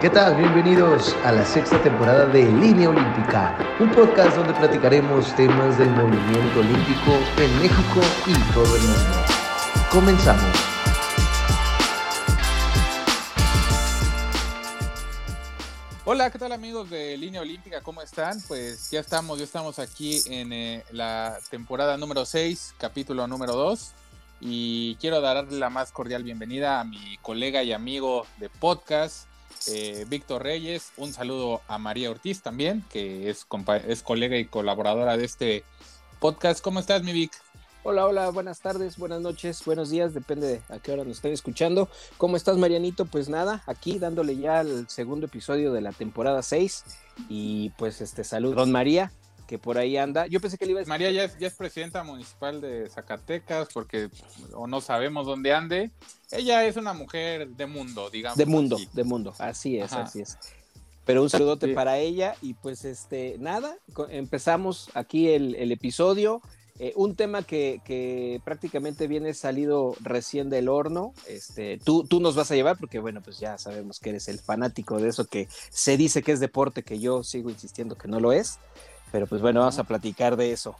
¿Qué tal? Bienvenidos a la sexta temporada de Línea Olímpica, un podcast donde platicaremos temas del movimiento olímpico en México y todo el mundo. Comenzamos. Hola, ¿qué tal amigos de Línea Olímpica? ¿Cómo están? Pues ya estamos, ya estamos aquí en eh, la temporada número 6, capítulo número 2 y quiero darle la más cordial bienvenida a mi colega y amigo de podcast, eh, Víctor Reyes. Un saludo a María Ortiz también, que es, es colega y colaboradora de este podcast. ¿Cómo estás, mi Vic? Hola, hola, buenas tardes, buenas noches, buenos días, depende de a qué hora nos estén escuchando. ¿Cómo estás, Marianito? Pues nada, aquí dándole ya el segundo episodio de la temporada 6 y pues este saludo, don María, que por ahí anda. Yo pensé que le iba a decir... María ya es, ya es presidenta municipal de Zacatecas, porque o no sabemos dónde ande. Ella es una mujer de mundo, digamos. De mundo, de mundo, así es, así es. Pero un saludote para ella y pues este, nada, empezamos aquí el, el episodio. Eh, un tema que, que, prácticamente viene salido recién del horno. Este, tú, tú nos vas a llevar porque, bueno, pues ya sabemos que eres el fanático de eso que se dice que es deporte, que yo sigo insistiendo que no lo es. Pero pues bueno, vamos a platicar de eso.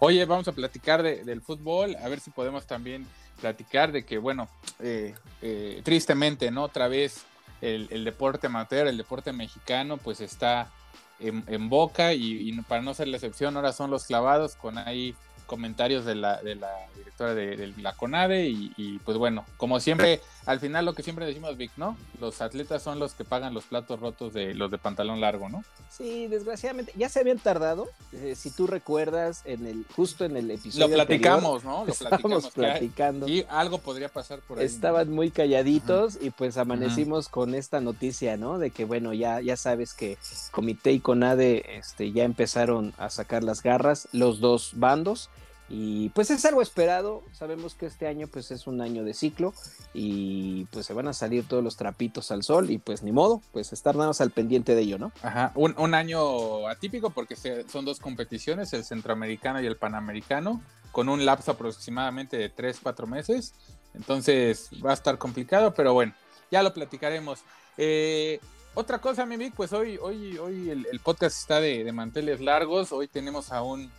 Oye, vamos a platicar de, del fútbol, a ver si podemos también platicar de que, bueno, eh, eh, tristemente, ¿no? Otra vez el, deporte amateur, el deporte mexicano, pues está en, boca y, para no ser la excepción, ahora son los clavados con ahí comentarios de la, de la directora de, de la CONADE y, y, pues bueno, como siempre, al final lo que siempre decimos, Vic, ¿no? Los atletas son los que pagan los platos rotos de los de pantalón largo, ¿no? Sí, desgraciadamente, ya se habían tardado, eh, si tú recuerdas, en el justo en el episodio Lo platicamos, anterior, ¿no? Lo platicamos platicando. Y algo podría pasar por ahí. Estaban muy calladitos y pues amanecimos con esta noticia, ¿no? De que bueno, ya, ya sabes que Comité y CONADE este, ya empezaron a sacar las garras, los dos bandos y pues es algo esperado, sabemos que este año pues es un año de ciclo y pues se van a salir todos los trapitos al sol y pues ni modo, pues estar nada más al pendiente de ello, ¿no? Ajá, un, un año atípico porque se, son dos competiciones, el centroamericano y el panamericano, con un lapso aproximadamente de 3, 4 meses, entonces va a estar complicado, pero bueno, ya lo platicaremos. Eh, otra cosa, Mimi, pues hoy, hoy, hoy el, el podcast está de, de manteles largos, hoy tenemos a un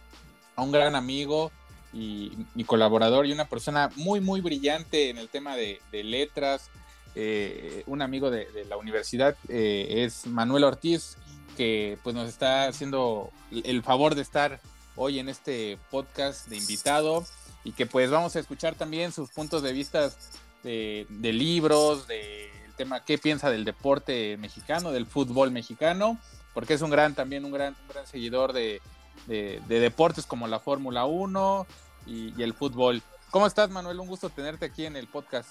a un gran amigo y, y, colaborador y una persona muy, muy brillante en el tema de, letras. Eh, un amigo de, de la universidad eh, es Manuel Ortiz, que pues nos está haciendo el favor de estar hoy en este podcast de invitado y que pues vamos a escuchar también sus puntos de vista de, de libros, del tema qué piensa del deporte mexicano, del fútbol mexicano, porque es un gran también un gran, un gran seguidor de, de, de deportes como la Fórmula 1 y, y, el fútbol. ¿Cómo estás, Manuel? Un gusto tenerte aquí en el podcast.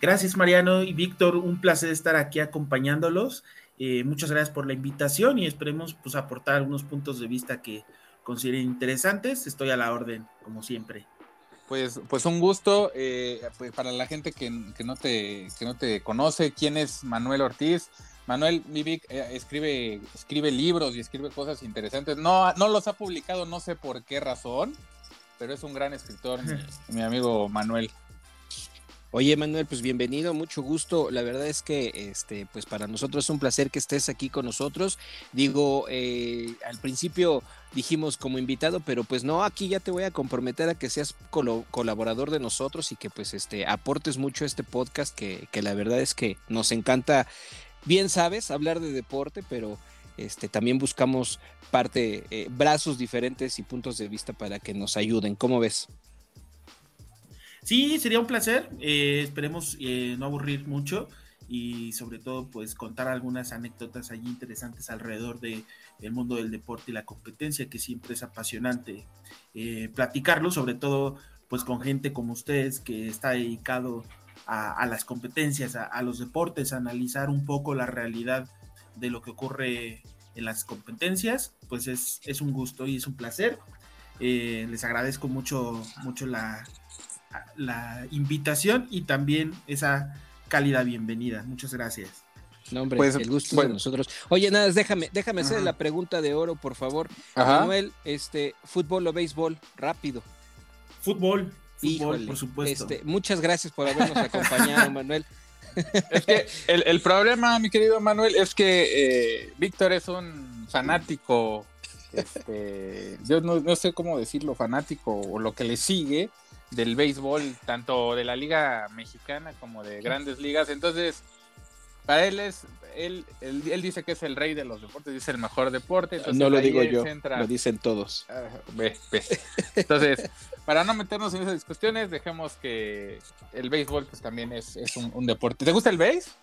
Gracias, Mariano y Víctor. Un placer estar aquí acompañándolos. Eh, muchas gracias por la invitación y esperemos pues, aportar algunos puntos de vista que consideren interesantes. Estoy a la orden, como siempre. Pues, pues un gusto eh, pues para la gente que, que, no te, que no te conoce. ¿Quién es Manuel Ortiz? Manuel Mivic eh, escribe, escribe libros y escribe cosas interesantes. No, no los ha publicado, no sé por qué razón, pero es un gran escritor, mi, mi, amigo Manuel. Oye, Manuel, pues bienvenido, mucho gusto. La verdad es que este, pues para nosotros es un placer que estés aquí con nosotros. Digo, eh, al principio dijimos como invitado, pero pues no, aquí ya te voy a comprometer a que seas col colaborador de nosotros y que pues este aportes mucho a este podcast, que, que la verdad es que nos encanta bien sabes hablar de deporte, pero este, también buscamos parte, eh, brazos diferentes y puntos de vista para que nos ayuden. ¿Cómo ves? Sí, sería un placer. Eh, esperemos eh, no aburrir mucho y sobre todo pues contar algunas anécdotas allí interesantes alrededor del de mundo del deporte y la competencia que siempre es apasionante eh, platicarlo sobre todo pues con gente como ustedes que está dedicado a, a las competencias, a, a, los deportes, a analizar un poco la realidad de lo que ocurre en las competencias, pues es, es un gusto y es un placer. Eh, les agradezco mucho, mucho la, la invitación y también esa cálida bienvenida. Muchas gracias. No, hombre, pues, el gusto bueno. de nosotros. Oye, nada, déjame, déjame hacer la pregunta de oro, por favor. Ajá. Manuel, este, fútbol o béisbol, rápido. Fútbol, fútbol, Híjole, por supuesto. Este, muchas gracias por habernos acompañado, Manuel. Es que el, problema, mi querido Manuel, es que eh, Víctor es un fanático, este, yo no, sé cómo decirlo, fanático o lo que le sigue del béisbol, tanto de la liga mexicana como de grandes ligas. Entonces, para él es, él, él, dice que es el rey de los deportes, dice el mejor deporte. no lo digo yo, lo dicen todos. Ah, entonces, para no meternos en esas cuestiones, dejemos que el béisbol pues también es, un, deporte. ¿Te gusta el béis?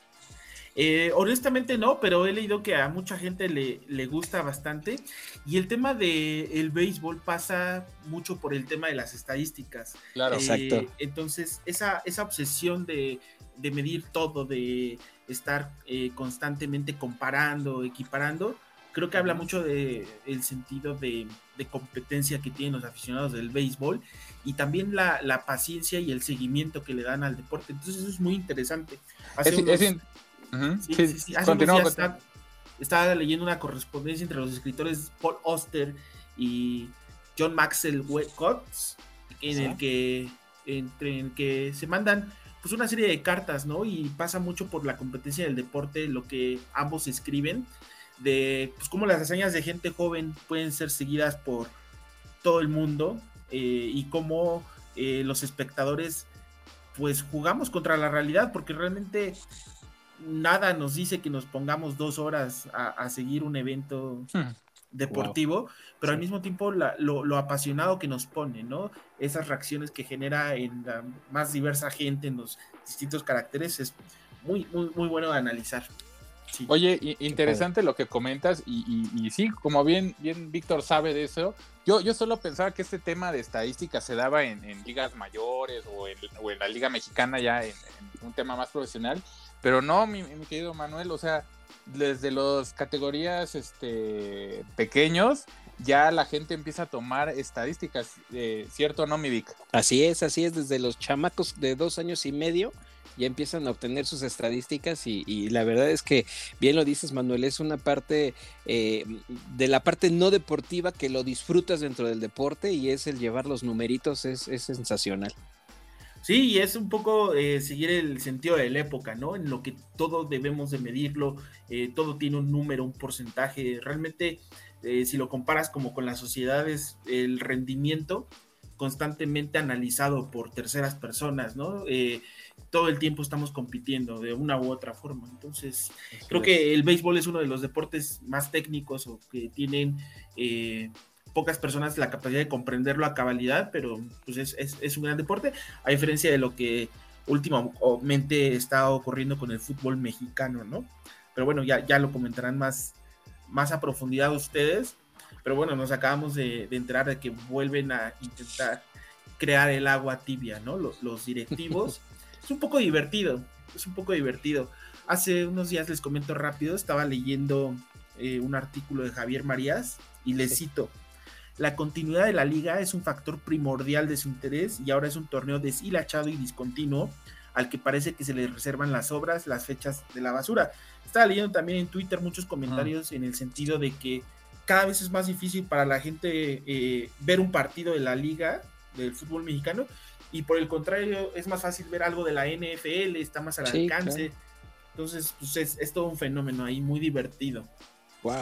Eh, honestamente no, pero he leído que a mucha gente le, le gusta bastante. Y el tema del el béisbol pasa mucho por el tema de las estadísticas. Claro, eh, exacto. Entonces, esa, esa obsesión de, de medir todo, de estar eh, constantemente comparando, equiparando, creo que habla mucho del el sentido de, competencia que tienen los aficionados del béisbol y también la, paciencia y el seguimiento que le dan al deporte. Entonces eso es muy interesante. estaba, leyendo una correspondencia entre los escritores Paul Oster y John Maxwell Cox en el que entre el que se mandan pues una serie de cartas, ¿no? Y pasa mucho por la competencia del deporte, lo que ambos escriben, de pues cómo las hazañas de gente joven pueden ser seguidas por todo el mundo eh, y cómo eh, los espectadores pues jugamos contra la realidad porque realmente nada nos dice que nos pongamos dos horas a, seguir un evento hmm deportivo, pero al mismo tiempo lo, apasionado que nos pone, ¿no? Esas reacciones que genera en la más diversa gente, en los distintos caracteres, es muy, muy, muy bueno de analizar. Oye, interesante lo que comentas y, sí, como bien, bien Víctor sabe de eso, yo, yo solo pensaba que este tema de estadística se daba en, ligas mayores o en, la liga mexicana ya en, un tema más profesional, pero no, mi, mi querido Manuel, o sea, desde las categorías este, pequeños, ya la gente empieza a tomar estadísticas, eh, ¿cierto no, mi Vic? Así es, así es, desde los chamacos de dos años y medio ya empiezan a obtener sus estadísticas y, la verdad es que, bien lo dices Manuel, es una parte eh, de la parte no deportiva que lo disfrutas dentro del deporte y es el llevar los numeritos, es, es sensacional. Sí, y es un poco eh, seguir el sentido de la época, ¿no? En lo que todo debemos de medirlo, eh, todo tiene un número, un porcentaje. Realmente, si lo comparas como con las sociedades, el rendimiento constantemente analizado por terceras personas, ¿no? todo el tiempo estamos compitiendo de una u otra forma. Entonces, creo que el béisbol es uno de los deportes más técnicos o que tienen pocas personas la capacidad de comprenderlo a cabalidad, pero pues es, un gran deporte, a diferencia de lo que últimamente está ocurriendo con el fútbol mexicano, ¿no? Pero bueno, ya, ya lo comentarán más, más a profundidad ustedes, pero bueno, nos acabamos de, enterar de que vuelven a intentar crear el agua tibia, ¿no? Los, directivos. es un poco divertido, es un poco divertido. Hace unos días les comento rápido, estaba leyendo eh, un artículo de Javier Marías y les cito, la continuidad de la liga es un factor primordial de su interés y ahora es un torneo deshilachado y discontinuo al que parece que se le reservan las obras, las fechas de la basura. Estaba leyendo también en Twitter muchos comentarios en el sentido de que cada vez es más difícil para la gente eh, ver un partido de la liga del fútbol mexicano y por el contrario es más fácil ver algo de la NFL, está más al alcance. Entonces, pues es, es todo un fenómeno ahí muy divertido.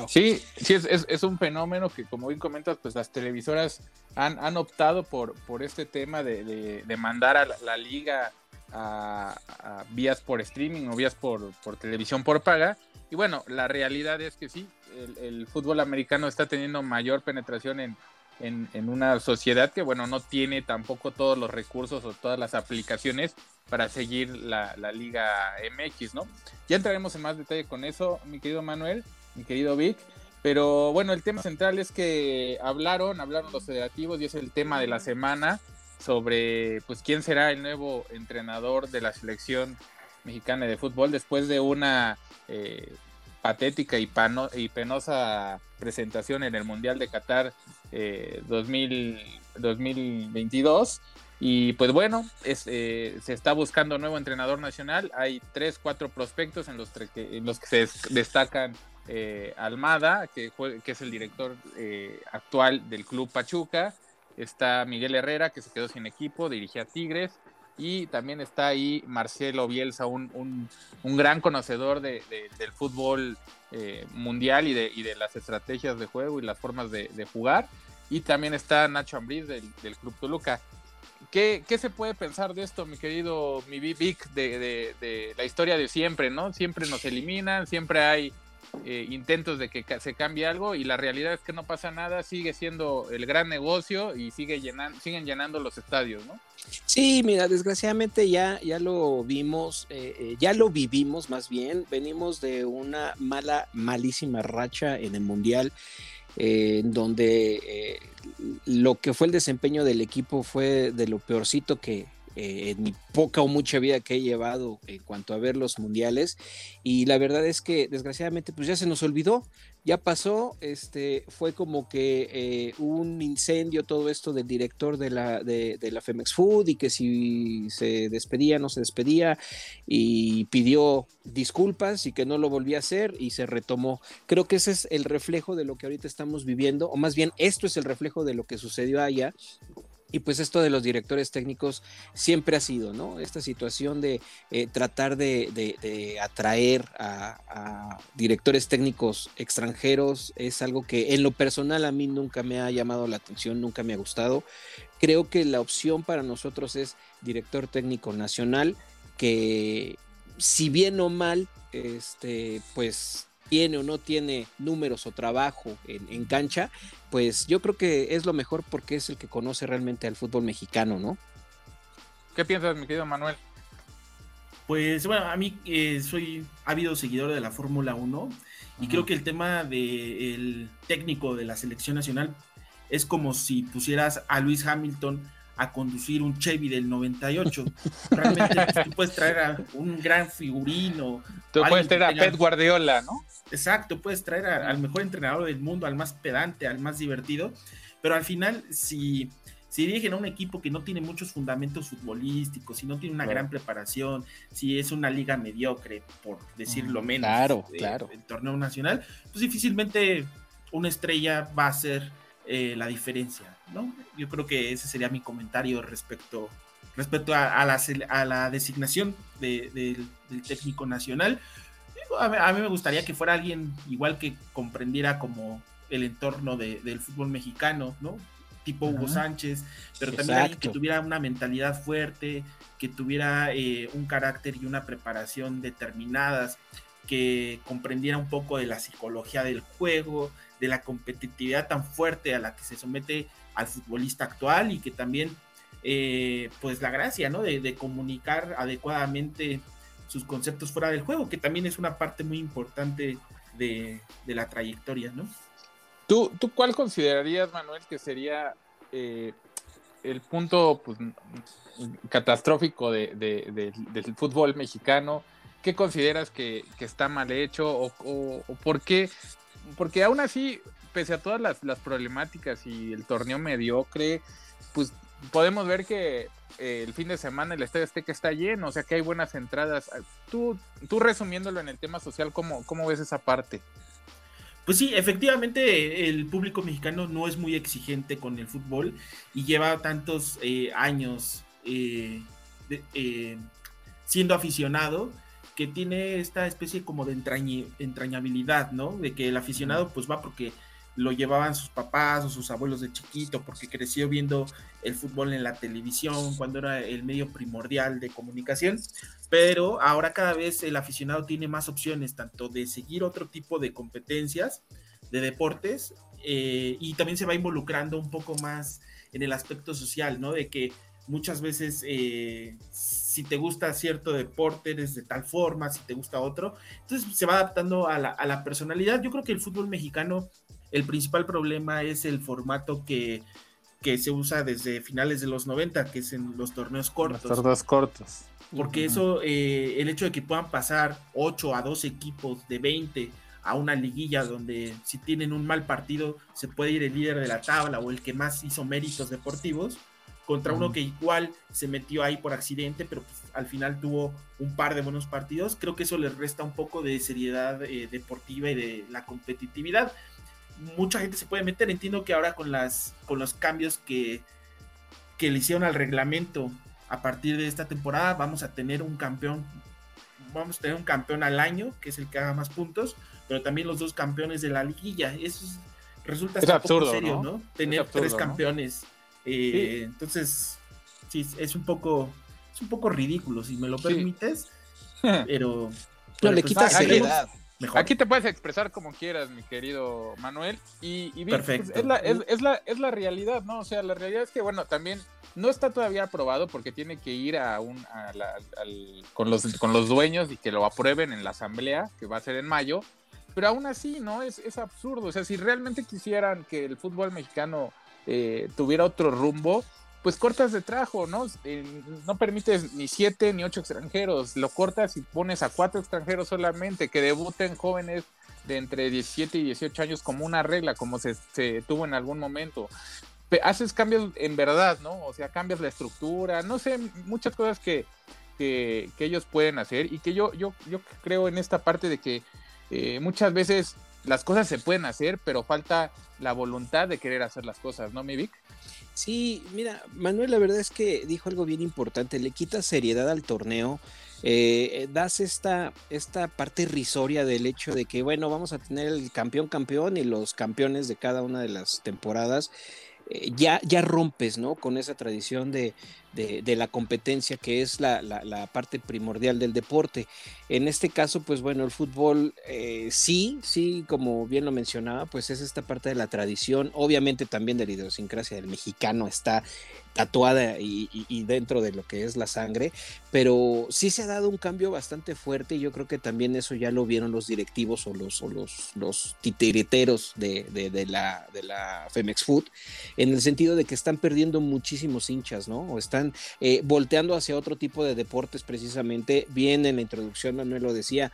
Sí, sí, es, un fenómeno que, como bien comentas, pues las televisoras han, optado por, por este tema de, mandar a la, liga a, vías por streaming o vías por, televisión por paga. Y bueno, la realidad es que sí, el, fútbol americano está teniendo mayor penetración en, en, una sociedad que, bueno, no tiene tampoco todos los recursos o todas las aplicaciones para seguir la, la Liga MX, ¿no? Ya entraremos en más detalle con eso, mi querido Manuel mi querido Vic. Pero bueno, el tema central es que hablaron, hablaron los federativos y es el tema de la semana sobre pues quién será el nuevo entrenador de la selección mexicana de fútbol después de una eh, patética y, penosa presentación en el Mundial de Qatar 2022. Eh, y pues bueno, eh, se está buscando nuevo entrenador nacional. Hay tres, cuatro prospectos en los, que se destacan Almada, que, es el director actual del Club Pachuca. Está Miguel Herrera, que se quedó sin equipo, dirigía Tigres. Y también está ahí Marcelo Bielsa, un, gran conocedor del fútbol eh, mundial y de, de, las estrategias de juego y las formas de, jugar. Y también está Nacho Ambriz del, Club Toluca. ¿Qué, ¿Qué, se puede pensar de esto, mi querido mi Vic, de, de, la historia de siempre, ¿no? Siempre nos eliminan, siempre hay eh, intentos de que se cambie algo y la realidad es que no pasa nada, sigue siendo el gran negocio y sigue llenando, siguen llenando los estadios, ¿no? Sí, mira, desgraciadamente ya, ya lo vimos, eh, eh, ya lo vivimos más bien, venimos de una mala, malísima racha en el Mundial. en donde lo que fue el desempeño del equipo fue de lo peorcito que, eh, en mi poca o mucha vida que he llevado en cuanto a ver los mundiales y la verdad es que desgraciadamente pues ya se nos olvidó, ya pasó, este fue como que eh, un incendio todo esto del director de la, de, la Femex Food y que si se despedía no se despedía y pidió disculpas y que no lo volvía a hacer y se retomó. Creo que ese es el reflejo de lo que ahorita estamos viviendo o más bien esto es el reflejo de lo que sucedió allá y pues esto de los directores técnicos siempre ha sido, ¿no? Esta situación de eh, tratar de, atraer a, directores técnicos extranjeros es algo que en lo personal a mí nunca me ha llamado la atención, nunca me ha gustado. Creo que la opción para nosotros es director técnico nacional, que si bien o mal, este, pues tiene o no tiene números o trabajo en, cancha, pues yo creo que es lo mejor porque es el que conoce realmente al fútbol mexicano, ¿no? ¿Qué piensas, mi querido Manuel? Pues bueno, a mí eh, soy ávido seguidor de la Fórmula 1 y creo que el tema del técnico de la selección nacional es como si pusieras a Luis Hamilton a conducir un Chevy del 98. Realmente pues, tú puedes traer a un gran figurino. Tú puedes traer a Pep Guardiola, ¿no? Exacto, puedes traer al mejor entrenador del mundo, al más pedante, al más divertido, pero al final si, si dirigen a un equipo que no tiene muchos fundamentos futbolísticos, si no tiene una gran preparación, si es una liga mediocre, por decirlo menos, claro, claro. el torneo nacional, pues difícilmente una estrella va a ser eh, la diferencia, ¿no? Yo creo que ese sería mi comentario respecto, respecto a, la, a la, designación del técnico nacional. A mí, me gustaría que fuera alguien igual que comprendiera como el entorno del fútbol mexicano, ¿no? Tipo Hugo Sánchez, pero también alguien que tuviera una mentalidad fuerte, que tuviera eh, un carácter y una preparación determinadas, que comprendiera un poco de la psicología del juego, de la competitividad tan fuerte a la que se somete al futbolista actual y que también, eh, pues la gracia, ¿no? De, de, comunicar adecuadamente sus conceptos fuera del juego, que también es una parte muy importante de, la trayectoria, ¿no? ¿Tú, ¿Tú cuál considerarías, Manuel, que sería eh, el punto pues, catastrófico de, del fútbol mexicano? ¿Qué consideras que, está mal hecho o, o, por qué? Porque aún así, pese a todas las, las problemáticas y el torneo mediocre, pues podemos ver que eh, el fin de semana el Estadio Azteca está lleno, o sea que hay buenas entradas. Ah, tú, tú resumiéndolo en el tema social, ¿cómo, cómo ves esa parte? Pues sí, efectivamente el público mexicano no es muy exigente con el fútbol y lleva tantos eh, años eh, siendo aficionado que tiene esta especie como de entrañabilidad, ¿no? De que el aficionado pues va porque lo llevaban sus papás o sus abuelos de chiquito porque creció viendo el fútbol en la televisión cuando era el medio primordial de comunicación, pero ahora cada vez el aficionado tiene más opciones tanto de seguir otro tipo de competencias, de deportes, eh, y también se va involucrando un poco más en el aspecto social, ¿no? De que muchas veces eh, si te gusta cierto deporte eres de tal forma, si te gusta otro, entonces se va adaptando a la, a la personalidad. Yo creo que el fútbol mexicano el principal problema es el formato que, se usa desde finales de los 90, que es en los torneos cortos. Los torneos cortos. Porque eso, eh, el hecho de que puedan pasar 8 a 12 equipos de 20 a una liguilla donde si tienen un mal partido se puede ir el líder de la tabla o el que más hizo méritos deportivos contra uno que igual se metió ahí por accidente, pero pues, al final tuvo un par de buenos partidos. Creo que eso les resta un poco de seriedad eh, deportiva y de la competitividad mucha gente se puede meter. Entiendo que ahora con las con los cambios que, que le hicieron al reglamento a partir de esta temporada vamos a tener un campeón, vamos a tener un campeón al año, que es el que haga más puntos, pero también los dos campeones de la liguilla. Eso resulta es absurdo, serio, ¿no? Tener tres campeones. Eh, entonces, sí, es un poco, es un poco ridículo, si me lo permites, pero... No, le pues, quitas seriedad. Aquí te puedes expresar como quieras, mi querido Manuel. Y, pues, es, la, es, la, es la realidad, ¿no? O sea, la realidad es que, bueno, también no está todavía aprobado porque tiene que ir a un, con, los, con los dueños y que lo aprueben en la asamblea, que va a ser en mayo. Pero aún así, ¿no? Es, es absurdo. O sea, si realmente quisieran que el fútbol mexicano eh, tuviera otro rumbo, pues cortas de trajo, ¿no? no permites ni siete ni ocho extranjeros, lo cortas y pones a cuatro extranjeros solamente, que debuten jóvenes de entre 17 y 18 años como una regla, como se, tuvo en algún momento. haces cambios en verdad, ¿no? O sea, cambias la estructura, no sé, muchas cosas que, que, ellos pueden hacer y que yo, yo, yo creo en esta parte de que eh, muchas veces las cosas se pueden hacer, pero falta la voluntad de querer hacer las cosas, ¿no, mi Vic? Sí, mira, Manuel, la verdad es que dijo algo bien importante, le quita seriedad al torneo, eh, eh, das esta, esta parte irrisoria del hecho de que, bueno, vamos a tener el campeón campeón y los campeones de cada una de las temporadas. Eh, ya, ya rompes, ¿no? Con esa tradición de, de, la competencia que es la, la, parte primordial del deporte. En este caso, pues bueno, el fútbol eh, sí, sí, como bien lo mencionaba, pues es esta parte de la tradición, obviamente también de la idiosincrasia del mexicano está tatuada y, dentro de lo que es la sangre, pero sí se ha dado un cambio bastante fuerte y yo creo que también eso ya lo vieron los directivos o los, o los, titiriteros de, de, la, de la Femex Food, en el sentido de que están perdiendo muchísimos hinchas, ¿no? O están eh, volteando hacia otro tipo de deportes precisamente. Bien en la introducción Manuel lo decía,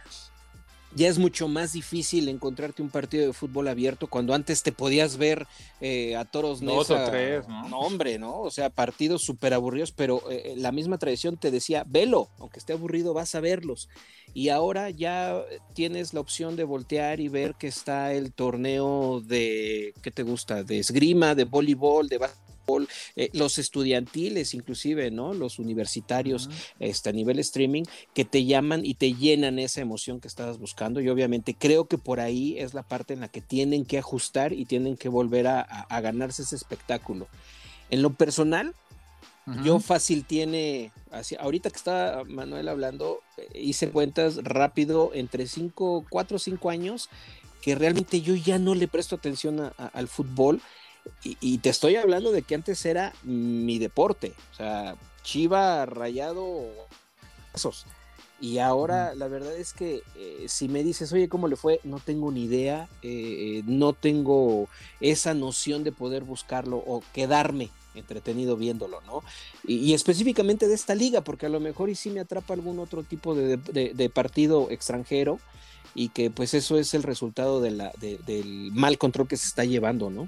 ya es mucho más difícil encontrarte un partido de fútbol abierto cuando antes te podías ver eh, a toros Dos o tres, ¿no? ¿no? hombre, ¿no? O sea, partidos súper aburridos, pero eh, la misma tradición te decía, velo, aunque esté aburrido, vas a verlos. Y ahora ya tienes la opción de voltear y ver que está el torneo de, ¿qué te gusta? De esgrima, de voleibol, de eh, los estudiantiles inclusive, ¿no? Los universitarios este, a nivel streaming que te llaman y te llenan esa emoción que estabas buscando y obviamente creo que por ahí es la parte en la que tienen que ajustar y tienen que volver a, ganarse ese espectáculo. En lo personal, yo fácil tiene, así, ahorita que está Manuel hablando, eh, hice cuentas rápido entre 5, 4 o 5 años que realmente yo ya no le presto atención al fútbol y, te estoy hablando de que antes era mi deporte, o sea, Chiva, Rayado, esos. Y ahora la verdad es que eh, si me dices, oye, ¿cómo le fue? No tengo ni idea, eh, no tengo esa noción de poder buscarlo o quedarme entretenido viéndolo, ¿no? Y, específicamente de esta liga, porque a lo mejor y si me atrapa algún otro tipo de, partido extranjero y que pues eso es el resultado de la, del mal control que se está llevando, ¿no?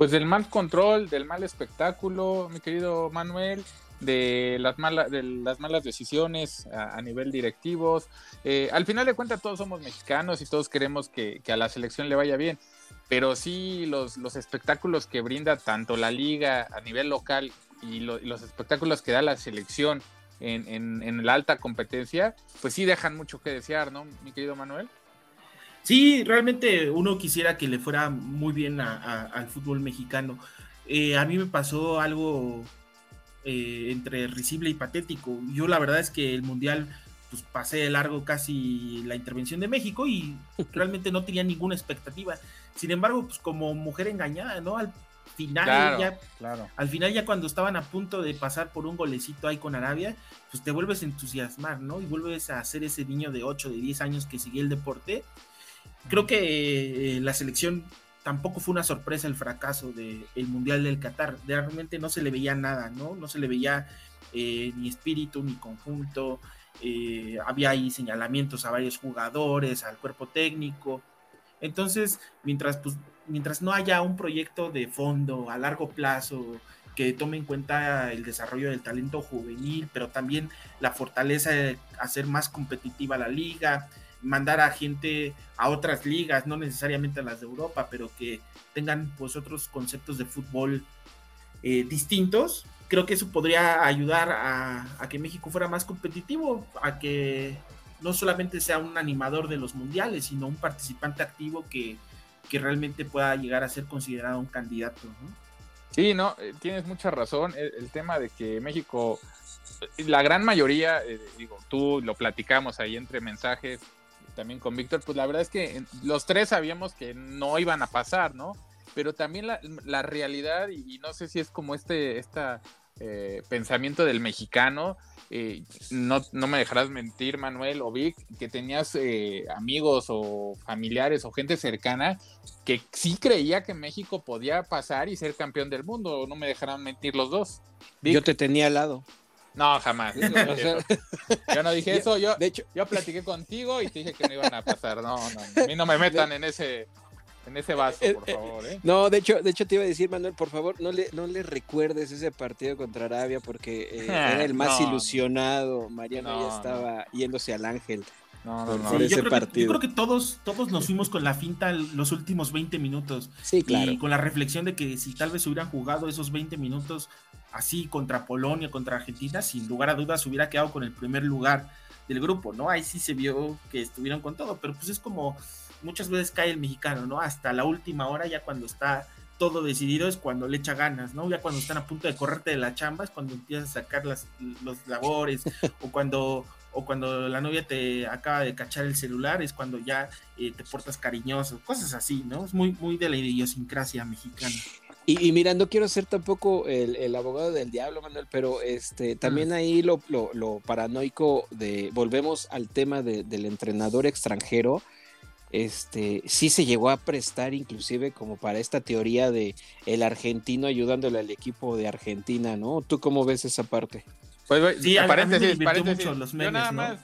Pues del mal control, del mal espectáculo, mi querido Manuel, de las malas, de las malas decisiones a, nivel directivos. Eh, al final de cuentas todos somos mexicanos y todos queremos que, a la selección le vaya bien, pero sí los, los, espectáculos que brinda tanto la liga a nivel local y, los espectáculos que da la selección en, en la alta competencia, pues sí dejan mucho que desear, ¿no, mi querido Manuel? Sí, realmente uno quisiera que le fuera muy bien al fútbol mexicano. Eh, a mí me pasó algo eh, entre risible y patético. Yo la verdad es que el Mundial pues pasé de largo casi la intervención de México y realmente no tenía ninguna expectativa. Sin embargo, pues como mujer engañada, ¿no? Al final ya claro. al final ya cuando estaban a punto de pasar por un golecito ahí con Arabia, pues te vuelves a entusiasmar, ¿no? Y vuelves a ser ese niño de 8, de 10 años que seguía el deporte Creo que eh, la selección tampoco fue una sorpresa el fracaso del Mundial del Qatar. Realmente no se le veía nada, ¿no? No se le veía eh, ni espíritu ni conjunto. Eh, había ahí señalamientos a varios jugadores, al cuerpo técnico. Entonces, mientras, pues, mientras no haya un proyecto de fondo a largo plazo que tome en cuenta el desarrollo del talento juvenil, pero también la fortaleza de hacer más competitiva la liga, mandar a gente a otras ligas, no necesariamente a las de Europa, pero que tengan pues otros conceptos de fútbol eh, distintos, creo que eso podría ayudar a, que México fuera más competitivo, a que no solamente sea un animador de los mundiales, sino un participante activo que, realmente pueda llegar a ser considerado un candidato. Sí, no, eh, tienes mucha razón. El, tema de que México, la gran mayoría, eh, digo, tú lo platicamos ahí entre mensajes, también con Víctor, pues la verdad es que los tres sabíamos que no iban a pasar, ¿no? Pero también la, realidad, y, no sé si es como este, esta eh, pensamiento del mexicano. Eh, no, no, me dejarás mentir, Manuel o Vic, que tenías eh, amigos o familiares o gente cercana que sí creía que México podía pasar y ser campeón del mundo. No me dejarán mentir los dos. Yo te tenía al lado. No, jamás. yo no dije eso. Yo, de hecho, yo platiqué contigo y te dije que no iban a pasar. No, no, a mí no me metan en ese en ese vaso, por favor. ¿eh? No, de hecho, de hecho te iba a decir, Manuel, por favor, no le, no le recuerdes ese partido contra Arabia porque eh, era el más ilusionado. Mariano ya estaba yéndose al ángel. No, no, no. yo, creo Que, yo creo que todos, todos nos fuimos con la finta los últimos 20 minutos. Sí, claro. Y con la reflexión de que si tal vez hubieran jugado esos 20 minutos así contra Polonia, contra Argentina, sin lugar a dudas hubiera quedado con el primer lugar del grupo, ¿no? Ahí sí se vio que estuvieron con todo, pero pues es como muchas veces cae el mexicano, ¿no? Hasta la última hora, ya cuando está todo decidido, es cuando le echa ganas, ¿no? Ya cuando están a punto de correrte de la chamba, es cuando empiezas a sacar las, los labores, o cuando o cuando la novia te acaba de cachar el celular, es cuando ya eh, te portas cariñoso, cosas así, ¿no? Es muy, muy de la idiosincrasia mexicana. Y, mira, no quiero ser tampoco el, abogado del diablo, Manuel, pero este también ahí lo, lo, paranoico de, volvemos al tema del entrenador extranjero, este, sí se llegó a prestar inclusive como para esta teoría de el argentino ayudándole al equipo de Argentina, ¿no? ¿Tú cómo ves esa parte? Pues sí, paréntesis, Los memes, yo, nada más,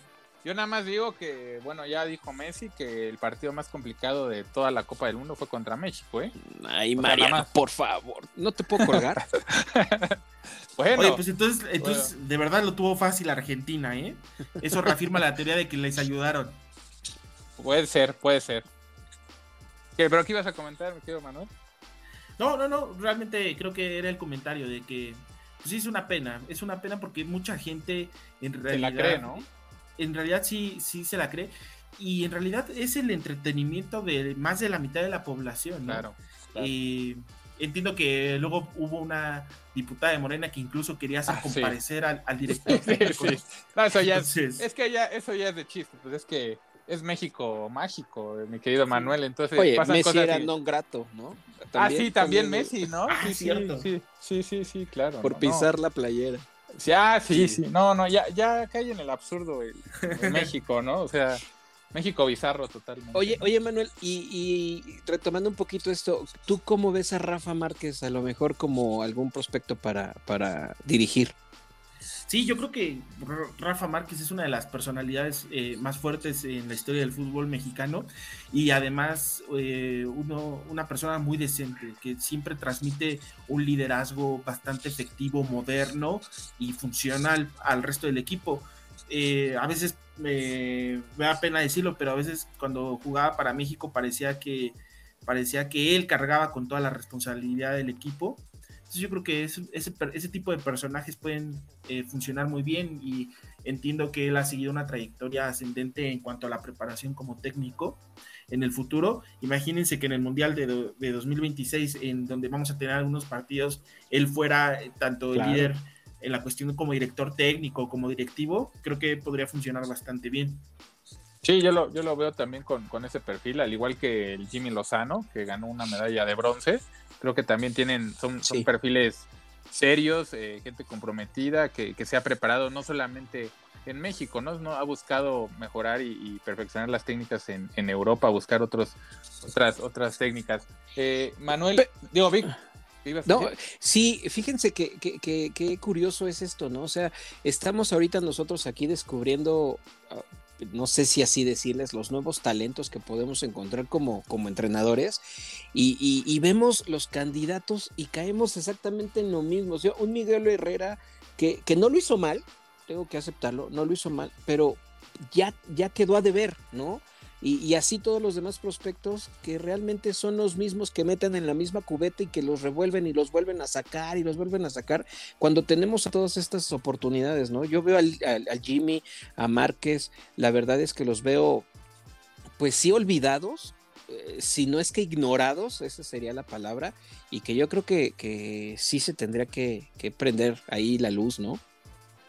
yo nada más digo que, bueno, ya dijo Messi que el partido más complicado de toda la Copa del Mundo fue contra México, ¿eh? Ay, Mariano, por favor, no te puedo colgar. bueno. Oye, pues entonces, entonces de verdad lo tuvo fácil Argentina, ¿eh? Eso reafirma la teoría de que les ayudaron. Puede ser, puede ser. ¿Pero qué ibas a comentar, mi querido Manuel? No, no, no, realmente creo que era el comentario de que pues sí es una pena, es una pena porque mucha gente en realidad... Se la cree, ¿no? En realidad sí, sí se la cree y en realidad es el entretenimiento de más de la mitad de la población, ¿no? Claro. Y entiendo que luego hubo una diputada de Morena que incluso quería hacer ah, comparecer al, director. Sí, no, eso ya es, es que ya, eso ya es de chiste, pues es que es México mágico, mi querido Manuel. Entonces, Oye, Messi era non grato, ¿no? ah, sí, también Messi, ¿no? Ah, sí, sí, sí, sí, sí, claro. Por pisar la playera. Sí, ah, sí, sí, No, no, ya, ya cae en el absurdo el, México, ¿no? O sea, México bizarro totalmente. Oye, oye, Manuel, y, y, retomando un poquito esto, ¿tú cómo ves a Rafa Márquez a lo mejor como algún prospecto para, para dirigir? Sí, yo creo que Rafa Márquez es una de las personalidades eh, más fuertes en la historia del fútbol mexicano y además eh, uno, una persona muy decente que siempre transmite un liderazgo bastante efectivo, moderno y funcional al resto del equipo. Eh, a veces me da pena decirlo, pero a veces cuando jugaba para México parecía que parecía que él cargaba con toda la responsabilidad del equipo yo creo que ese, ese tipo de personajes pueden eh, funcionar muy bien y entiendo que él ha seguido una trayectoria ascendente en cuanto a la preparación como técnico en el futuro. Imagínense que en el Mundial de, de 2026, en donde vamos a tener algunos partidos, él fuera eh, tanto el líder en la cuestión como director técnico, como directivo, creo que podría funcionar bastante bien. Sí, yo lo, yo lo veo también con, con ese perfil, al igual que el Jimmy Lozano, que ganó una medalla de bronce creo que también tienen, son, son perfiles serios, eh, gente comprometida, que, se ha preparado no solamente en México, ¿no? no ha buscado mejorar y, perfeccionar las técnicas en, Europa, buscar otros, otras, otras técnicas. Eh, Manuel, digo, Vic. No, sí, fíjense que, que, curioso es esto, ¿no? O sea, estamos ahorita nosotros aquí descubriendo ah, no sé si así decirles, los nuevos talentos que podemos encontrar como, como entrenadores y, vemos los candidatos y caemos exactamente en lo mismo. O sea, un Miguel Herrera que, que, no lo hizo mal, tengo que aceptarlo, no lo hizo mal, pero ya, ya quedó a deber, ¿no? Y, así todos los demás prospectos que realmente son los mismos que meten en la misma cubeta y que los revuelven y los vuelven a sacar y los vuelven a sacar cuando tenemos todas estas oportunidades, ¿no? Yo veo al, Jimmy, a Márquez, la verdad es que los veo pues sí olvidados, eh, si no es que ignorados, esa sería la palabra, y que yo creo que, sí se tendría que, que prender ahí la luz, ¿no?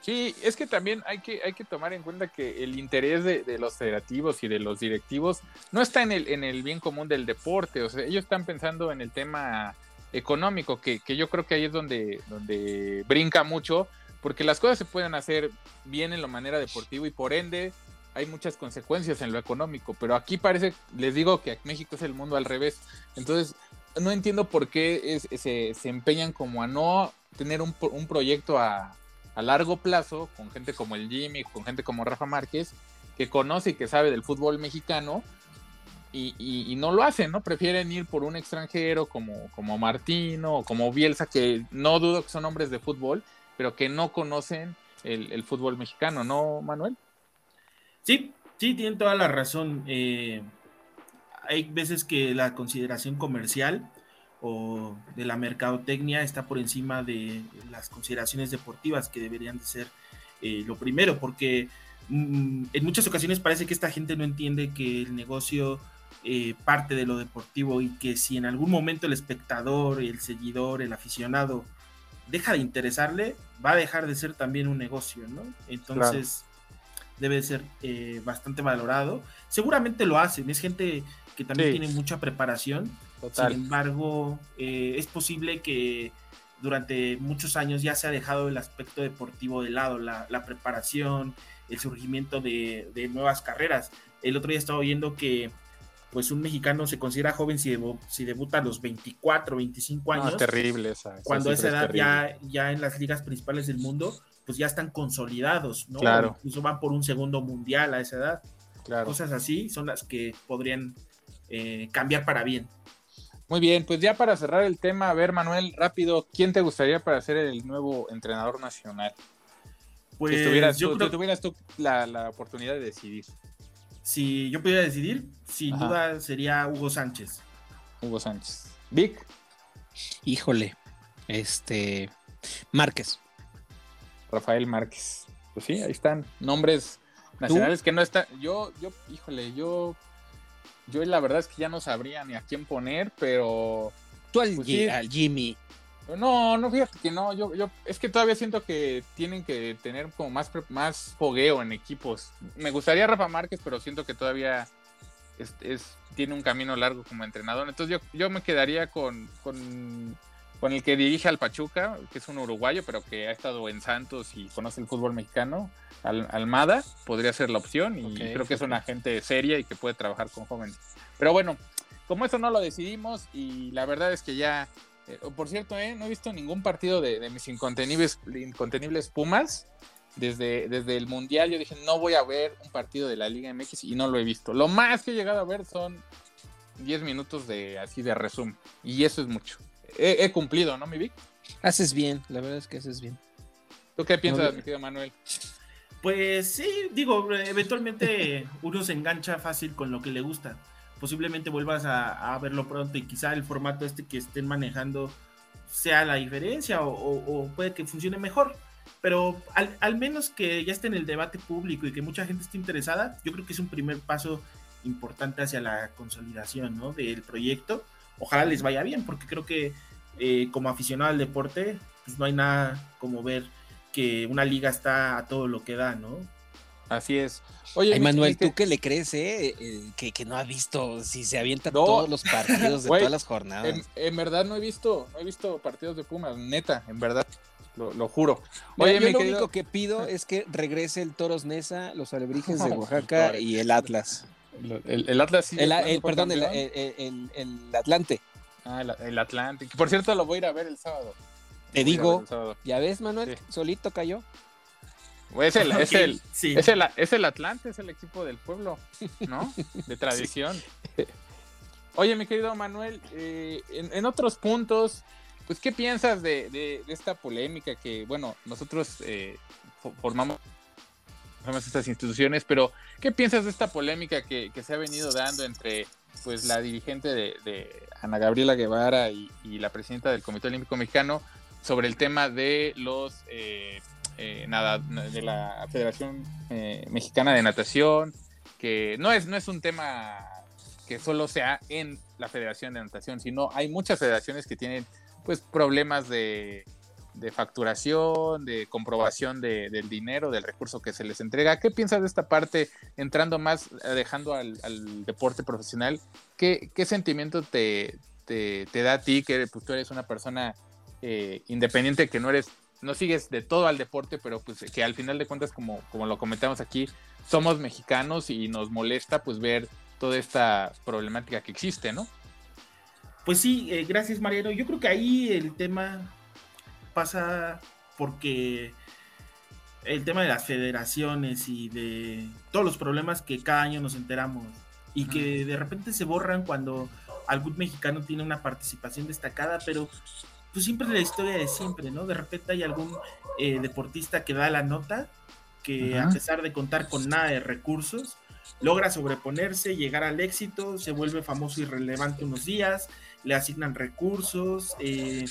Sí, es que también hay que, hay que tomar en cuenta que el interés de, los federativos y de los directivos no está en el, en el bien común del deporte, o sea, ellos están pensando en el tema económico, que, que yo creo que ahí es donde, donde brinca mucho, porque las cosas se pueden hacer bien en la manera deportiva y por ende hay muchas consecuencias en lo económico, pero aquí parece, les digo que México es el mundo al revés, entonces no entiendo por qué se, se, empeñan como a no tener un, un proyecto a, a largo plazo con gente como el Jimmy, con gente como Rafa Márquez, que conoce y que sabe del fútbol mexicano y, no lo hacen, ¿no? Prefieren ir por un extranjero como, como Martino o como Bielsa, que no dudo que son hombres de fútbol, pero que no conocen el, fútbol mexicano, ¿no, Manuel? Sí, sí, tienen toda la razón. Eh, hay veces que la consideración comercial o de la mercadotecnia está por encima de las consideraciones deportivas que deberían de ser eh, lo primero, porque mm, en muchas ocasiones parece que esta gente no entiende que el negocio eh, parte de lo deportivo y que si en algún momento el espectador, el seguidor, el aficionado deja de interesarle, va a dejar de ser también un negocio, ¿no? Entonces debe ser eh, bastante valorado. Seguramente lo hacen, es gente que también tiene mucha preparación sin embargo, eh, es posible que durante muchos años ya se ha dejado el aspecto deportivo de lado, la, preparación, el surgimiento de, nuevas carreras. El otro día estaba oyendo que pues un mexicano se considera joven si, si debuta a los 24, 25 años. es terrible Cuando a esa edad ya, ya en las ligas principales del mundo, pues ya están consolidados, ¿no? Claro. incluso van por un segundo mundial a esa edad. Cosas así son las que podrían eh, cambiar para bien. Muy bien, pues ya para cerrar el tema, a ver Manuel, rápido, ¿quién te gustaría para ser el nuevo entrenador nacional? Pues si tuvieras, yo tú, tuvieras tú la, oportunidad de decidir. Si yo pudiera decidir, sin duda sería Hugo Sánchez. Hugo Sánchez. Vic. Híjole, este Márquez. Rafael Márquez. Pues sí, ahí están nombres nacionales que no están. Yo, yo, híjole, yo yo la verdad es que ya no sabría ni a quién poner, pero. Tú al, pues Jimmy. No, no, fíjate que no, yo, yo, es que todavía siento que tienen que tener como más, más fogueo en equipos. Me gustaría Rafa Márquez, pero siento que todavía es, tiene un camino largo como entrenador. Entonces yo, yo me quedaría con, con con el que dirige al Pachuca, que es un uruguayo, pero que ha estado en Santos y conoce el fútbol mexicano, Almada, podría ser la opción y creo que es una gente seria y que puede trabajar con jóvenes. Pero bueno, como eso no lo decidimos y la verdad es que ya, eh, por cierto, eh, no he visto ningún partido de, mis incontenibles, incontenibles Pumas. Desde, desde el Mundial yo dije, no voy a ver un partido de la Liga MX y no lo he visto. Lo más que he llegado a ver son 10 minutos de así de resumen y eso es mucho he, cumplido, ¿no, mi Vic? Haces bien, la verdad es que haces bien. ¿Tú qué piensas, mi querido Manuel? Pues sí, digo, eventualmente uno se engancha fácil con lo que le gusta. Posiblemente vuelvas a, verlo pronto y quizá el formato este que estén manejando sea la diferencia o, puede que funcione mejor. Pero al, al, menos que ya esté en el debate público y que mucha gente esté interesada, yo creo que es un primer paso importante hacia la consolidación ¿no? del proyecto ojalá les vaya bien, porque creo que eh, como aficionado al deporte, pues no hay nada como ver que una liga está a todo lo que da, ¿no? Así es. Oye, Manuel, ¿tú qué le crees, eh? eh que, que, no ha visto si se avienta todos los partidos de todas las jornadas. En, verdad no he visto, no he visto partidos de Pumas, neta, en verdad. Lo, juro. Oye, yo lo único que pido es que regrese el Toros Nesa, los Alebrijes de Oaxaca y el Atlas. El, Atlas sí. El, perdón, el, Atlante. Ah, el, Atlante. Por cierto, lo voy a ir a ver el sábado. Te digo, ya ves, Manuel, solito cayó. Es el, es, el, es, el, es el Atlante, es el equipo del pueblo, ¿no? De tradición. Oye, mi querido Manuel, eh, en, otros puntos, pues, ¿qué piensas de, esta polémica que, bueno, nosotros eh, formamos estas instituciones, pero ¿qué piensas de esta polémica que, se ha venido dando entre pues la dirigente de, Ana Gabriela Guevara y, la presidenta del Comité Olímpico Mexicano sobre el tema de los eh, eh, nada, de la Federación eh, Mexicana de Natación, que no es, no es un tema que solo sea en la Federación de Natación, sino hay muchas federaciones que tienen pues problemas de, facturación, de comprobación del dinero, del recurso que se les entrega. ¿Qué piensas de esta parte, entrando más, eh, dejando al, deporte profesional? ¿Qué, sentimiento te, da a ti, que pues, tú eres una persona eh, independiente, que no eres, no sigues de todo al deporte, pero pues que al final de cuentas, como, como lo comentamos aquí, somos mexicanos y nos molesta pues ver toda esta problemática que existe, ¿no? Pues sí, eh, gracias Mariano. Yo creo que ahí el tema pasa porque el tema de las federaciones y de todos los problemas que cada año nos enteramos y que de repente se borran cuando algún mexicano tiene una participación destacada, pero pues siempre es la historia de siempre, ¿no? De repente hay algún eh, deportista que da la nota, que a pesar de contar con nada de recursos, logra sobreponerse, llegar al éxito, se vuelve famoso y relevante unos días, le asignan recursos, eh,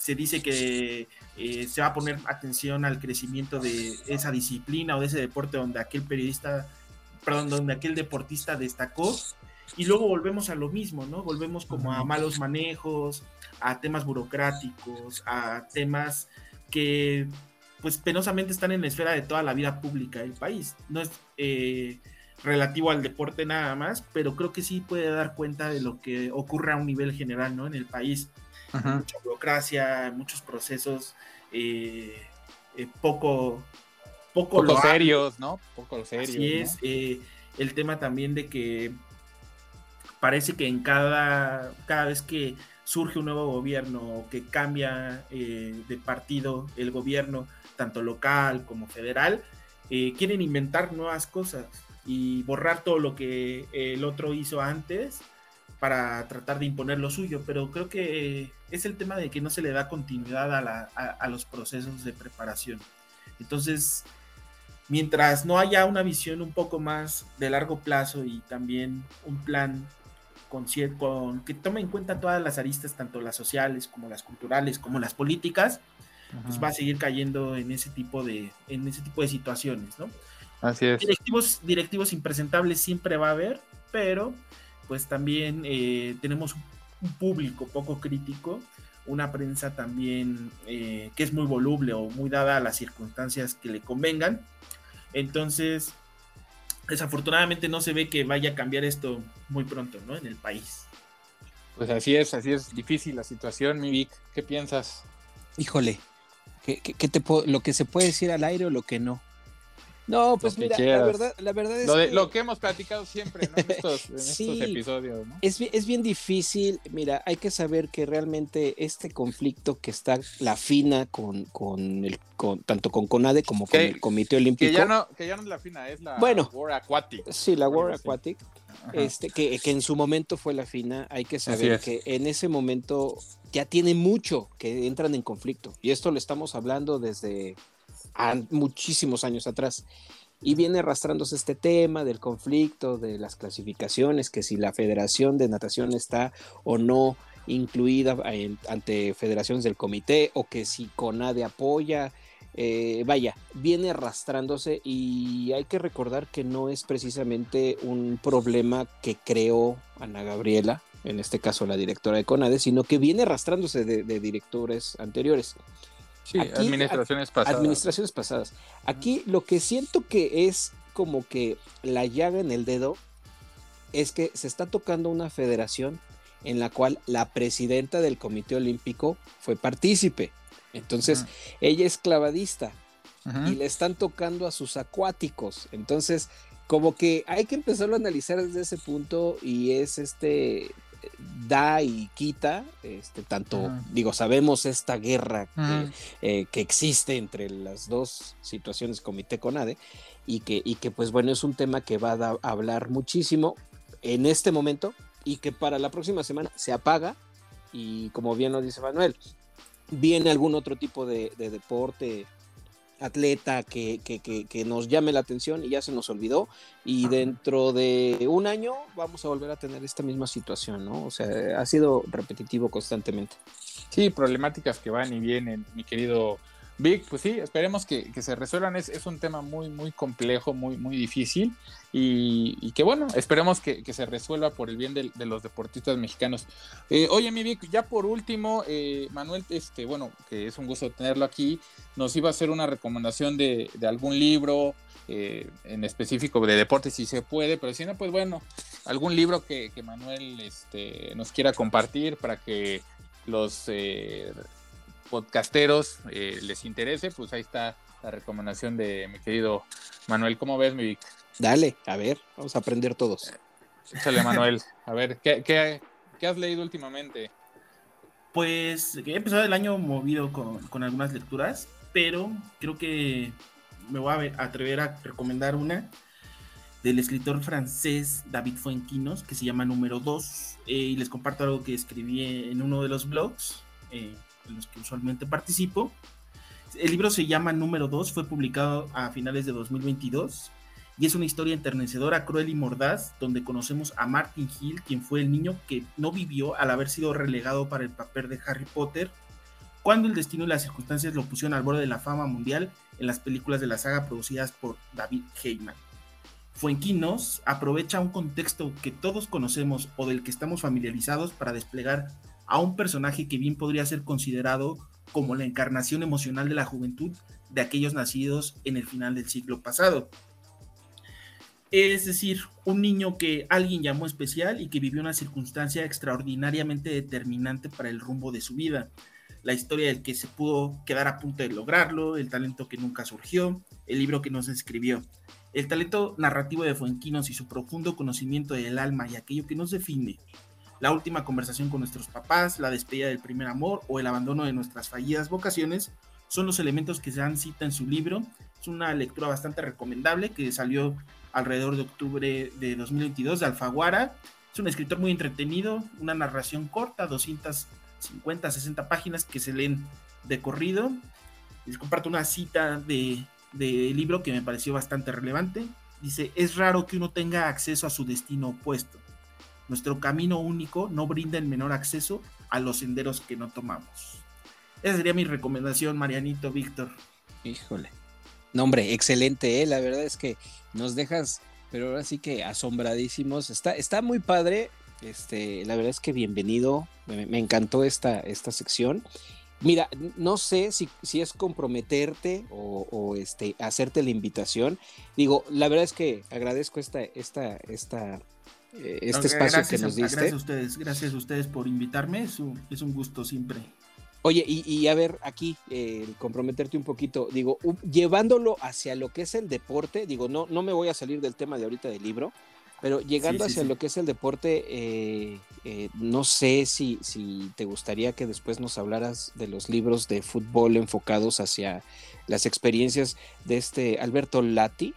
se dice que eh, se va a poner atención al crecimiento de esa disciplina o de ese deporte donde aquel periodista, perdón, donde aquel deportista destacó. Y luego volvemos a lo mismo, ¿no? Volvemos como a malos manejos, a temas burocráticos, a temas que pues penosamente están en la esfera de toda la vida pública del país. No es eh, relativo al deporte nada más, pero creo que sí puede dar cuenta de lo que ocurre a un nivel general, ¿no? En el país. Mucha burocracia, muchos procesos eh, eh, poco, poco, serios, ¿no? Poco serios. Así es. Eh, el tema también de que parece que en cada, cada vez que surge un nuevo gobierno o que cambia de partido el gobierno, tanto local como federal, quieren inventar nuevas cosas y borrar todo lo que el otro hizo antes para tratar de imponer lo suyo, pero creo que es el tema de que no se le da continuidad a, los procesos de preparación. Entonces, mientras no haya una visión un poco más de largo plazo y también un plan con, con, que tome en cuenta todas las aristas, tanto las sociales como las culturales, como las políticas, pues va a seguir cayendo en ese tipo de, en ese tipo de situaciones, ¿no? Así es. Directivos, directivos impresentables siempre va a haber, pero pues también eh, tenemos un público poco crítico, una prensa también eh, que es muy voluble o muy dada a las circunstancias que le convengan. Entonces, desafortunadamente no se ve que vaya a cambiar esto muy pronto, ¿no? En el país. Pues así es, así es difícil la situación, mi Vic. ¿Qué piensas? Híjole, ¿qué, te lo que se puede decir al aire o lo que no? No, pues mira, la verdad, la verdad es lo, que... lo que hemos platicado siempre en estos, episodios. ¿no? Es, es, bien difícil, mira, hay que saber que realmente este conflicto que está la FINA con, con el con, tanto con CONADE como con el Comité Olímpico. Que ya, no, que ya no es la FINA, es la bueno, World Aquatic. Sí, la World Aquatic. Este, que, que, en su momento fue la FINA, hay que saber que en ese momento ya tiene mucho que entran en conflicto. Y esto lo estamos hablando desde muchísimos años atrás. Y viene arrastrándose este tema del conflicto, de las clasificaciones, que si la Federación de Natación está o no incluida ante federaciones del comité, o que si CONADE apoya. Eh, vaya, viene arrastrándose y hay que recordar que no es precisamente un problema que creó Ana Gabriela, en este caso la directora de CONADE, sino que viene arrastrándose de directores anteriores. Sí, administraciones pasadas. Administraciones pasadas. Aquí lo que siento que es como que la llaga en el dedo es que se está tocando una federación en la cual la presidenta del Comité Olímpico fue partícipe. Entonces, ella es clavadista y le están tocando a sus acuáticos. Entonces, como que hay que empezarlo a analizar desde ese punto y es este da y quita, este, tanto, digo, sabemos esta guerra eh, que, existe entre las dos situaciones Comité Conade y que, y que pues bueno, es un tema que va a, hablar muchísimo en este momento y que para la próxima semana se apaga y como bien lo dice Manuel, viene algún otro tipo de, deporte atleta que, que, nos llame la atención y ya se nos olvidó. Y dentro de un año vamos a volver a tener esta misma situación, ¿no? O sea, ha sido repetitivo constantemente. Sí, problemáticas que van y vienen, mi querido Vic, pues sí, esperemos que, se resuelvan. Es, es, un tema muy, muy complejo, muy, muy difícil. Y, que bueno, esperemos que, se resuelva por el bien de, los deportistas mexicanos. Eh, oye, mi Vic, ya por último, eh, Manuel, este, bueno, que es un gusto tenerlo aquí, nos iba a hacer una recomendación de, algún libro. Eh, en específico de deportes si se puede, pero si no, pues bueno, algún libro que, que Manuel este, nos quiera compartir para que los podcasteros eh, les interese, pues ahí está la recomendación de mi querido Manuel. ¿Cómo ves, mi Vic? Dale, a ver, vamos a aprender todos. Échale, Manuel. A ver, ¿qué, has leído últimamente? Pues he empezado el año movido con, algunas lecturas, pero creo que me voy a atrever a recomendar una del escritor francés David Fuenquinos, que se llama Número 2, eh, y les comparto algo que escribí en uno de los blogs. Eh, en los que usualmente participo. El libro se llama Número 2, fue publicado a finales de 2022 y es una historia enternecedora, cruel y mordaz, donde conocemos a Martin Hill, quien fue el niño que no vivió al haber sido relegado para el papel de Harry Potter, cuando el destino y las circunstancias lo pusieron al borde de la fama mundial en las películas de la saga producidas por David Heyman. Fuenquinos aprovecha un contexto que todos conocemos o del que estamos familiarizados para desplegar a un personaje que bien podría ser considerado como la encarnación emocional de la juventud de aquellos nacidos en el final del siglo pasado. Es decir, un niño que alguien llamó especial y que vivió una circunstancia extraordinariamente determinante para el rumbo de su vida. La historia del que se pudo quedar a punto de lograrlo, el talento que nunca surgió, el libro que nos escribió. El talento narrativo de Fuenquinos y su profundo conocimiento del alma y aquello que nos define la última conversación con nuestros papás, la despedida del primer amor o el abandono de nuestras fallidas vocaciones son los elementos que se dan cita en su libro. Es una lectura bastante recomendable que salió alrededor de octubre de 2022 de Alfaguara. Es un escritor muy entretenido, una narración corta, 250, 60 páginas que se leen de corrido. Les comparto una cita de, de libro que me pareció bastante relevante. Dice, es raro que uno tenga acceso a su destino opuesto nuestro camino único no brinda el menor acceso a los senderos que no tomamos. Esa sería mi recomendación, Marianito Víctor. Híjole. No, hombre, excelente, ¿eh? la verdad es que nos dejas, pero ahora sí que asombradísimos. Está, está muy padre. Este, la verdad es que bienvenido. Me, encantó esta, esta sección. Mira, no sé si, si es comprometerte o, o, este, hacerte la invitación. Digo, la verdad es que agradezco esta, esta, esta eh, este espacio que nos diste. Gracias a ustedes, gracias a ustedes por invitarme, es un, es un gusto siempre. Oye, y, a ver, aquí, eh, comprometerte un poquito, digo, llevándolo hacia lo que es el deporte, digo, no, no me voy a salir del tema de ahorita del libro, pero llegando hacia lo que es el deporte, eh, no sé si, si te gustaría que después nos hablaras de los libros de fútbol enfocados hacia las experiencias de este Alberto Lati,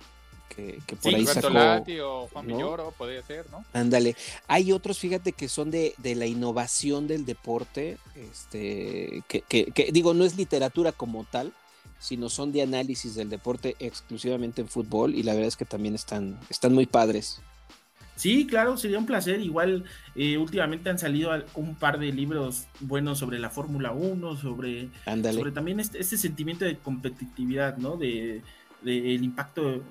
que, por ahí sacó. o Juan ¿no? podría ser, ¿no? Ándale. Hay otros, fíjate, que son de, de la innovación del deporte, este, que, que, digo, no es literatura como tal, sino son de análisis del deporte exclusivamente en fútbol, y la verdad es que también están, están muy padres. Sí, claro, sería un placer. Igual eh, últimamente han salido un par de libros buenos sobre la Fórmula 1, sobre, sobre también este, este, sentimiento de competitividad, ¿no? De, el impacto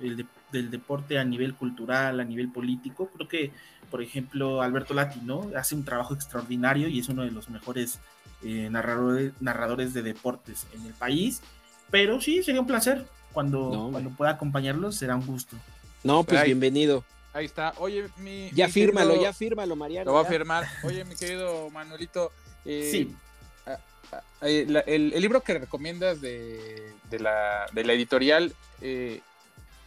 del deporte a nivel cultural, a nivel político. Creo que, por ejemplo, Alberto Latino hace un trabajo extraordinario y es uno de los mejores eh, narradores, narradores de deportes en el país. Pero sí, sería un placer. Cuando, cuando pueda acompañarlos, será un gusto. No, pues bienvenido. Ahí está. Oye, mi. Ya fírmalo, ya fírmalo, Mariano. Lo voy a firmar. Oye, mi querido Manuelito. Eh, sí. Eh, el, libro que recomiendas de, la, editorial, eh,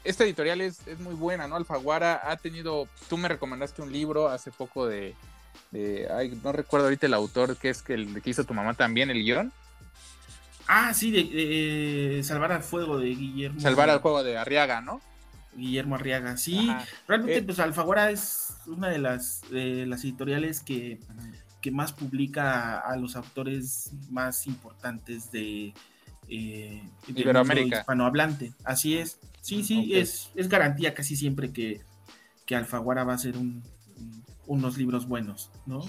esta editorial es, muy buena, ¿no? Alfaguara ha tenido, tú me recomendaste un libro hace poco de, no recuerdo ahorita el autor, que es que el que hizo tu mamá también, el guion. Ah, sí, de, Salvar al Fuego de Guillermo. Salvar al Fuego de Arriaga, ¿no? Guillermo Arriaga, sí. Realmente, eh, pues Alfaguara es una de las, de las editoriales que que más publica a los autores más importantes de, eh, Iberoamérica. hispanohablante. Así es. Sí, sí, es, es garantía casi siempre que, que Alfaguara va a ser un- unos libros buenos, ¿no?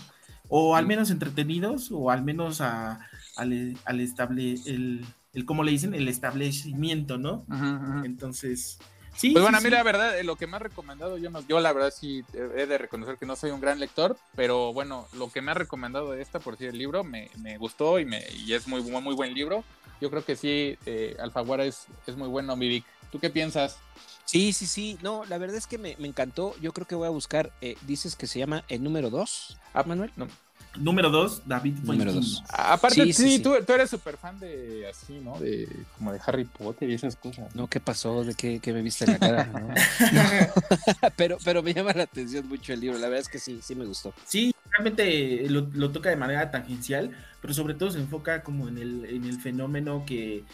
O al menos entretenidos, o al menos a- al, al estable, el, el, ¿cómo le dicen? El establecimiento, ¿no? Entonces, sí. Pues sí, bueno, a sí. mí la verdad, eh, lo que me ha recomendado, yo, no, yo la verdad sí he de reconocer que no soy un gran lector, pero bueno, lo que me ha recomendado de esta, por decir el libro, me, me gustó y, me, y es muy, bu- muy buen libro. Yo creo que sí, eh, Alfaguara es, es muy bueno, mi Vic. ¿Tú qué piensas? Sí, sí, sí. No, la verdad es que me, me encantó. Yo creo que voy a buscar, eh, dices que se llama el número 2, Ah, Manuel. no. Número dos, David Número Fuenginos. dos. A- Aparte, Sí, sí, sí, sí. Tú, tú eres súper fan de así, ¿no? De como de Harry Potter y esas cosas. No, ¿qué pasó? ¿De qué, qué me viste en la cara? No. pero, pero me llama la atención mucho el libro. La verdad es que sí, sí me gustó. Sí, realmente lo, lo toca de manera tangencial, pero sobre todo se enfoca como en el, en el fenómeno que,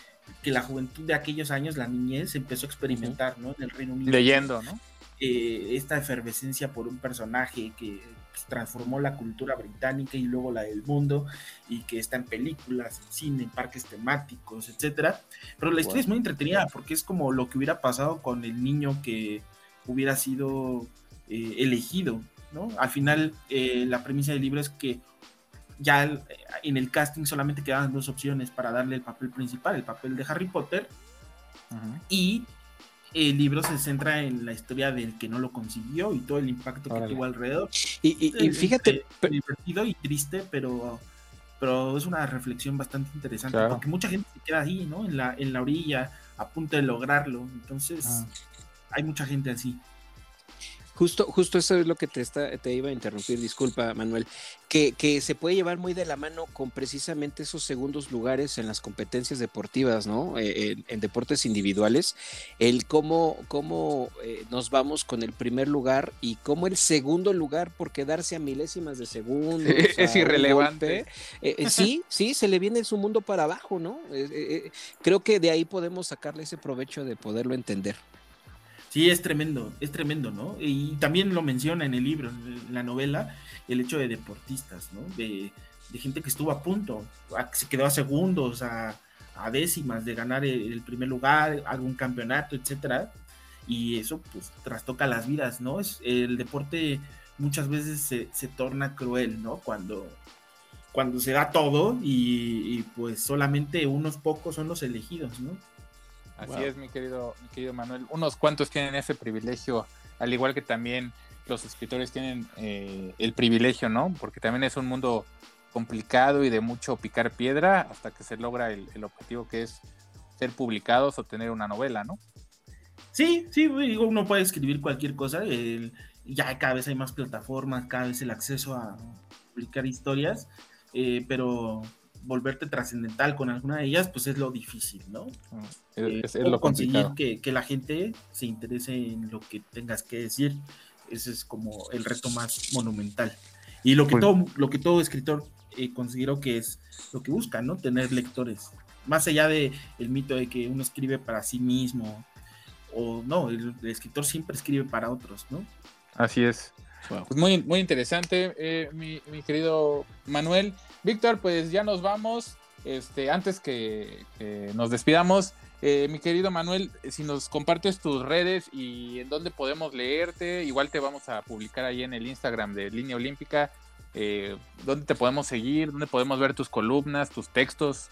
que la juventud de aquellos años, la niñez, empezó a experimentar, ¿no? En el Reino Unido. Leyendo, ¿no? eh, esta efervescencia por un personaje que pues, transformó la cultura británica y luego la del mundo y que está en películas, en cine, en parques temáticos, etcétera. Pero la historia Wow. es muy entretenida porque es como lo que hubiera pasado con el niño que hubiera sido eh, elegido, ¿no? Al final, eh, la premisa del libro es que ya el- en el casting solamente quedaban dos opciones para darle el papel principal, el papel de Harry Potter y el libro se centra en la historia del que no lo consiguió y todo el impacto que tuvo alrededor. Y, y- fíjate, eh, divertido y triste, pero, pero es una reflexión bastante interesante Claro. porque mucha gente se queda ahí, ¿no? En la, en la orilla, a punto de lograrlo. Entonces, Ah. hay mucha gente así. Justo, justo eso es lo que te, está, te iba a interrumpir, disculpa Manuel, que, que se puede llevar muy de la mano con precisamente esos segundos lugares en las competencias deportivas, ¿no? Eh, en, en deportes individuales, el cómo, cómo eh, nos vamos con el primer lugar y cómo el segundo lugar por quedarse a milésimas de segundos. Es irrelevante. eh, sí, sí, se le viene su mundo para abajo, ¿no? Creo que de ahí podemos sacarle ese provecho de poderlo entender. Sí, es tremendo, es tremendo, ¿no? Y también lo menciona en el libro, en la novela, el hecho de deportistas, ¿no? De, de gente que estuvo a punto, a- se quedó a segundos, a, décimas de ganar el, primer lugar, algún campeonato, etcétera. Y eso, pues, trastoca las vidas, ¿no? Es, el deporte muchas veces se, torna cruel, ¿no? Cuando, cuando se da todo y, pues solamente unos pocos son los elegidos, ¿no? Así Wow. es, mi querido, mi querido Manuel. Unos cuantos tienen ese privilegio, al igual que también los escritores tienen eh, el privilegio, ¿no? Porque también es un mundo complicado y de mucho picar piedra hasta que se logra el, el objetivo que es ser publicados o tener una novela, ¿no? Sí, sí, digo, uno puede escribir cualquier cosa. el- ya cada vez hay más plataformas, cada vez el acceso a publicar historias, eh, pero volverte trascendental con alguna de ellas, pues es lo difícil, ¿no? Es, Eh, es- es o lo conseguir que, que la gente se interese en lo que tengas que decir. Ese es como el reto más monumental. Y lo que, Pues- todo, lo que todo escritor eh, considero que es lo que busca, ¿no? Tener lectores. Más allá de el mito de que uno escribe para sí mismo, o no, el, el escritor siempre escribe para otros, ¿no? Así es. Wow. Pues muy, muy interesante, eh, mi, mi querido Manuel. Víctor, pues ya nos vamos. Este, antes que, que nos despidamos, eh, mi querido Manuel, si nos compartes tus redes y en dónde podemos leerte, igual te vamos a publicar ahí en el Instagram de Línea Olímpica. Eh, ¿Dónde te podemos seguir? ¿Dónde podemos ver tus columnas, tus textos?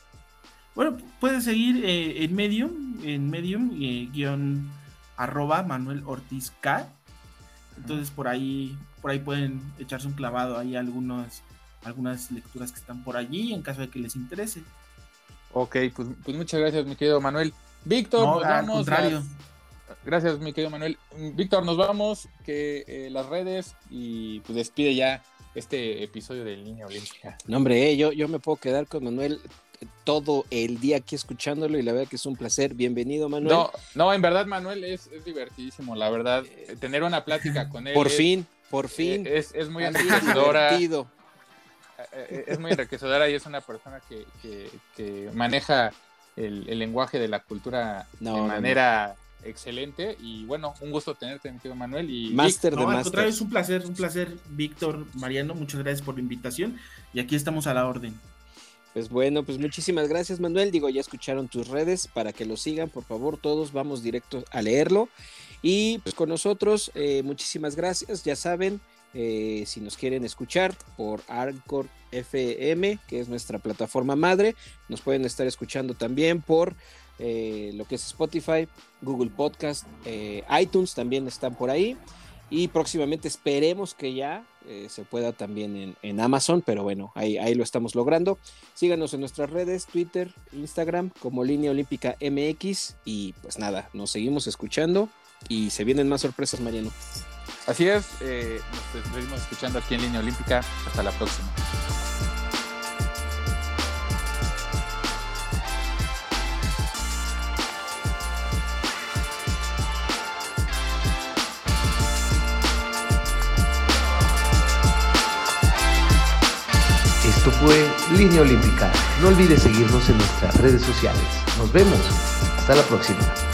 Bueno, puedes seguir eh, en Medium, en Medium, guion arroba Manuel Ortiz K. Entonces por ahí, por ahí pueden echarse un clavado ahí algunas, algunas lecturas que están por allí en caso de que les interese. Ok, pues, pues muchas gracias, mi querido Manuel. Víctor, No, nos al vamos. contrario. las- Gracias, mi querido Manuel. Víctor, nos vamos. Que eh, las redes y pues despide ya este episodio de Línea Olímpica. No, hombre, eh, yo, yo me puedo quedar con Manuel todo el día aquí escuchándolo y la verdad que es un placer. Bienvenido, Manuel. No, no, en verdad, Manuel, es, es divertidísimo, la verdad. eh, Tener una plática con él. por es- fin, por eh, fin. Es, es muy enriquecedora. divertido. eh, es muy enriquecedora y es una persona que, que- que maneja el, el lenguaje de la cultura No, de no, manera excelente. Y bueno, un gusto tenerte, mi querido Manuel. Y Máster No, de Masters. es un placer, un placer, Víctor, Mariano, muchas gracias por la invitación y aquí estamos a la orden. Pues bueno, pues muchísimas gracias Manuel. Digo, ya escucharon tus redes para que lo sigan, por favor, todos vamos directo a leerlo. Y pues con nosotros, eh, muchísimas gracias. Ya saben, eh, si nos quieren escuchar por Arcor FM, que es nuestra plataforma madre, nos pueden estar escuchando también por eh, lo que es Spotify, Google Podcast, iTunes también están por ahí. Y próximamente esperemos que ya eh, se pueda también en, Amazon, pero bueno, ahí, ahí, lo estamos logrando. Síganos en nuestras redes, Twitter, Instagram, como Línea Olímpica MX. Y pues nada, nos seguimos escuchando y se vienen más sorpresas, Mariano. Así es, eh, nos seguimos escuchando aquí en Línea Olímpica. Hasta la próxima. Esto fue Línea Olímpica. No olvides seguirnos en nuestras redes sociales. Nos vemos. Hasta la próxima.